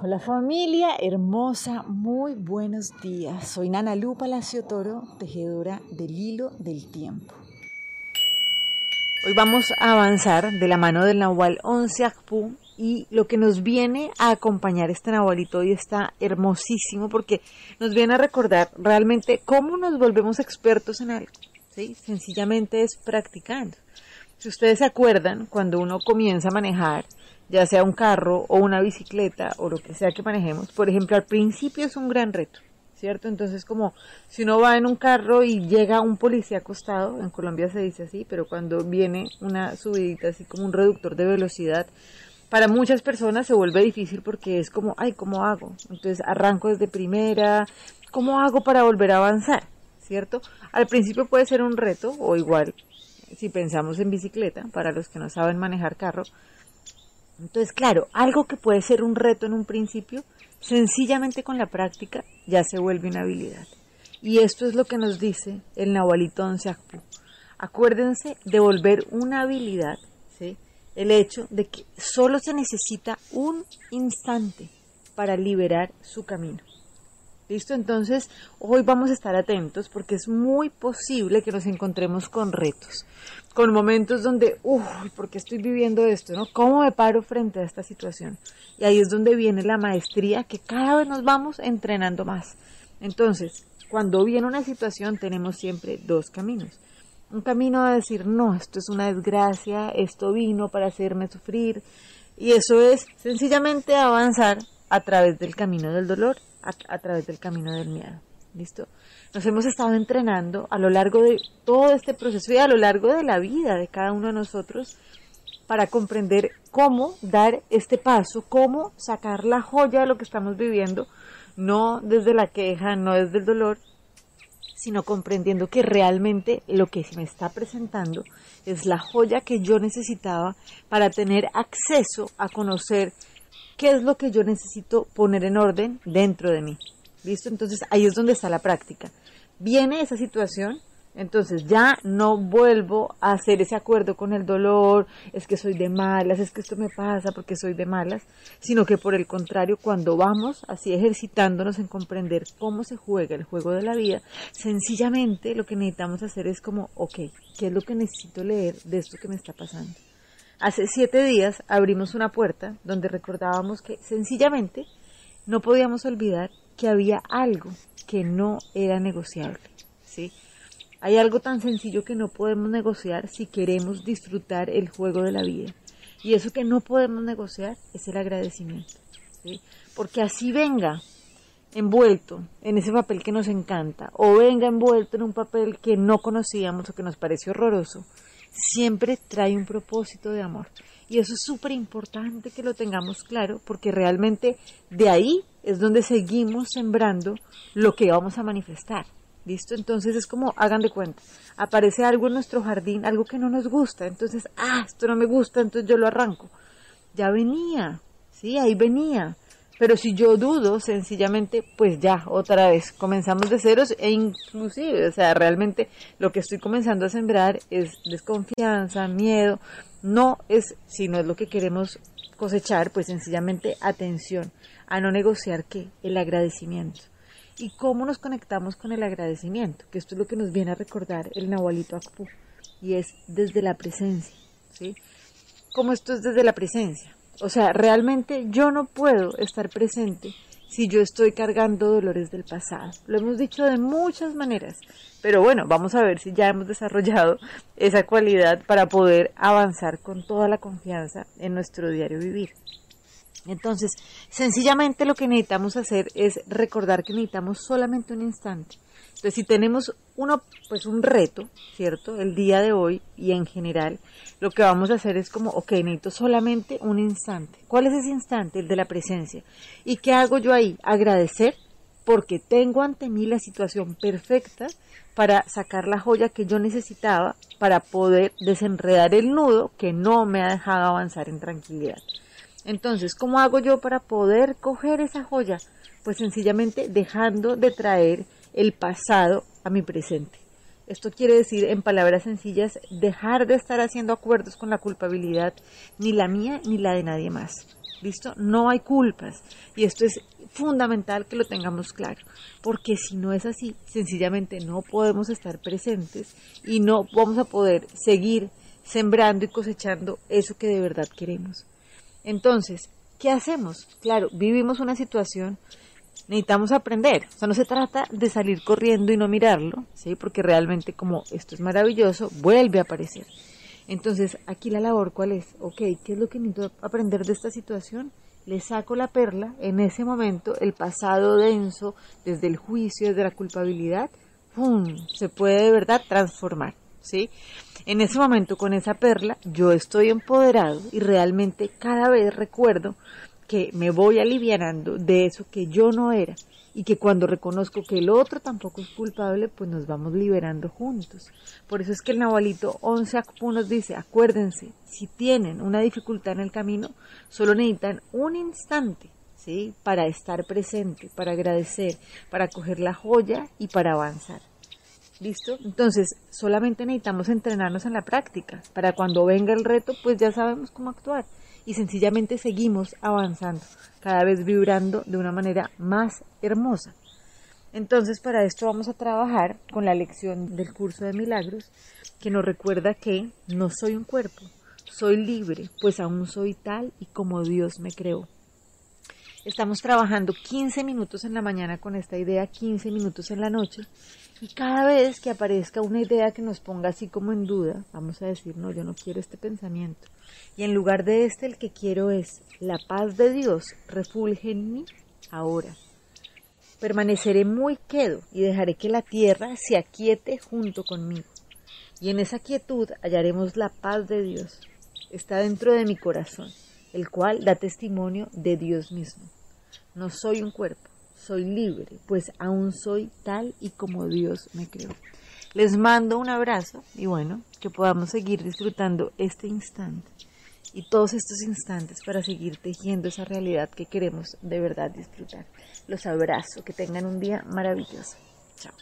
Hola familia hermosa, muy buenos días. Soy Nana Lu Palacio Toro, tejedora del hilo del tiempo. Hoy vamos a avanzar de la mano del Nahual 11 Akpu y lo que nos viene a acompañar este Nahualito hoy está hermosísimo porque nos viene a recordar realmente cómo nos volvemos expertos en algo. ¿sí? Sencillamente es practicando. Si ustedes se acuerdan, cuando uno comienza a manejar, ya sea un carro o una bicicleta o lo que sea que manejemos, por ejemplo, al principio es un gran reto, ¿cierto? Entonces, como si uno va en un carro y llega un policía acostado, en Colombia se dice así, pero cuando viene una subidita así como un reductor de velocidad, para muchas personas se vuelve difícil porque es como, ay, ¿cómo hago? Entonces arranco desde primera, ¿cómo hago para volver a avanzar? ¿Cierto? Al principio puede ser un reto o igual si pensamos en bicicleta, para los que no saben manejar carro. Entonces, claro, algo que puede ser un reto en un principio, sencillamente con la práctica ya se vuelve una habilidad. Y esto es lo que nos dice el Nahualito Onseakpu. Acuérdense de volver una habilidad, ¿sí? el hecho de que solo se necesita un instante para liberar su camino. ¿Listo? Entonces, hoy vamos a estar atentos porque es muy posible que nos encontremos con retos, con momentos donde, uff, ¿por qué estoy viviendo esto? ¿no? ¿Cómo me paro frente a esta situación? Y ahí es donde viene la maestría que cada vez nos vamos entrenando más. Entonces, cuando viene una situación tenemos siempre dos caminos. Un camino a decir, no, esto es una desgracia, esto vino para hacerme sufrir. Y eso es sencillamente avanzar a través del camino del dolor a, través del camino del miedo. ¿Listo? Nos hemos estado entrenando a lo largo de todo este proceso y a lo largo de la vida de cada uno de nosotros para comprender cómo dar este paso, cómo sacar la joya de lo que estamos viviendo, no desde la queja, no desde el dolor, sino comprendiendo que realmente lo que se me está presentando es la joya que yo necesitaba para tener acceso a conocer qué es lo que yo necesito poner en orden dentro de mí. ¿Listo? Entonces ahí es donde está la práctica. Viene esa situación, entonces ya no vuelvo a hacer ese acuerdo con el dolor, es que soy de malas, es que esto me pasa porque soy de malas, sino que por el contrario, cuando vamos así ejercitándonos en comprender cómo se juega el juego de la vida, sencillamente lo que necesitamos hacer es como, ok, ¿qué es lo que necesito leer de esto que me está pasando? Hace siete días abrimos una puerta donde recordábamos que sencillamente no podíamos olvidar que había algo que no era negociable. ¿sí? Hay algo tan sencillo que no podemos negociar si queremos disfrutar el juego de la vida. Y eso que no podemos negociar es el agradecimiento. ¿sí? Porque así venga envuelto en ese papel que nos encanta o venga envuelto en un papel que no conocíamos o que nos parece horroroso, siempre trae un propósito de amor. Y eso es súper importante que lo tengamos claro porque realmente de ahí es donde seguimos sembrando lo que vamos a manifestar. ¿Listo? Entonces es como, hagan de cuenta, aparece algo en nuestro jardín, algo que no nos gusta, entonces, ah, esto no me gusta, entonces yo lo arranco. Ya venía, sí, ahí venía. Pero si yo dudo, sencillamente, pues ya, otra vez, comenzamos de ceros e inclusive, o sea, realmente lo que estoy comenzando a sembrar es desconfianza, miedo, no es, si no es lo que queremos cosechar, pues sencillamente atención a no negociar qué, el agradecimiento. ¿Y cómo nos conectamos con el agradecimiento? Que esto es lo que nos viene a recordar el Nahualito Akpu, y es desde la presencia, ¿sí? ¿Cómo esto es desde la presencia? O sea, realmente yo no puedo estar presente si yo estoy cargando dolores del pasado. Lo hemos dicho de muchas maneras, pero bueno, vamos a ver si ya hemos desarrollado esa cualidad para poder avanzar con toda la confianza en nuestro diario vivir. Entonces, sencillamente lo que necesitamos hacer es recordar que necesitamos solamente un instante entonces, si tenemos uno, pues un reto, ¿cierto? El día de hoy y en general, lo que vamos a hacer es como, ok, necesito solamente un instante. ¿Cuál es ese instante? El de la presencia. ¿Y qué hago yo ahí? Agradecer porque tengo ante mí la situación perfecta para sacar la joya que yo necesitaba para poder desenredar el nudo que no me ha dejado avanzar en tranquilidad. Entonces, ¿cómo hago yo para poder coger esa joya? Pues sencillamente dejando de traer el pasado a mi presente. Esto quiere decir, en palabras sencillas, dejar de estar haciendo acuerdos con la culpabilidad, ni la mía ni la de nadie más. ¿Listo? No hay culpas. Y esto es fundamental que lo tengamos claro, porque si no es así, sencillamente no podemos estar presentes y no vamos a poder seguir sembrando y cosechando eso que de verdad queremos. Entonces, ¿qué hacemos? Claro, vivimos una situación, necesitamos aprender. O sea, no se trata de salir corriendo y no mirarlo, ¿sí? Porque realmente como esto es maravilloso, vuelve a aparecer. Entonces, aquí la labor, ¿cuál es? Ok, ¿qué es lo que necesito aprender de esta situación? Le saco la perla, en ese momento el pasado denso, desde el juicio, desde la culpabilidad, ¡pum! se puede de verdad transformar, ¿sí? En ese momento, con esa perla, yo estoy empoderado y realmente cada vez recuerdo que me voy alivianando de eso que yo no era y que cuando reconozco que el otro tampoco es culpable, pues nos vamos liberando juntos. Por eso es que el Nahualito 11 nos dice, acuérdense, si tienen una dificultad en el camino, solo necesitan un instante, ¿sí? Para estar presente, para agradecer, para coger la joya y para avanzar. ¿Listo? Entonces, solamente necesitamos entrenarnos en la práctica. Para cuando venga el reto, pues ya sabemos cómo actuar. Y sencillamente seguimos avanzando, cada vez vibrando de una manera más hermosa. Entonces, para esto vamos a trabajar con la lección del curso de milagros, que nos recuerda que no soy un cuerpo, soy libre, pues aún soy tal y como Dios me creó. Estamos trabajando 15 minutos en la mañana con esta idea, 15 minutos en la noche. Y cada vez que aparezca una idea que nos ponga así como en duda, vamos a decir, no, yo no quiero este pensamiento. Y en lugar de este, el que quiero es la paz de Dios refulge en mí ahora. Permaneceré muy quedo y dejaré que la tierra se aquiete junto conmigo. Y en esa quietud hallaremos la paz de Dios. Está dentro de mi corazón, el cual da testimonio de Dios mismo. No soy un cuerpo, soy libre, pues aún soy tal y como Dios me creó. Les mando un abrazo y bueno, que podamos seguir disfrutando este instante y todos estos instantes para seguir tejiendo esa realidad que queremos de verdad disfrutar. Los abrazo, que tengan un día maravilloso. Chao.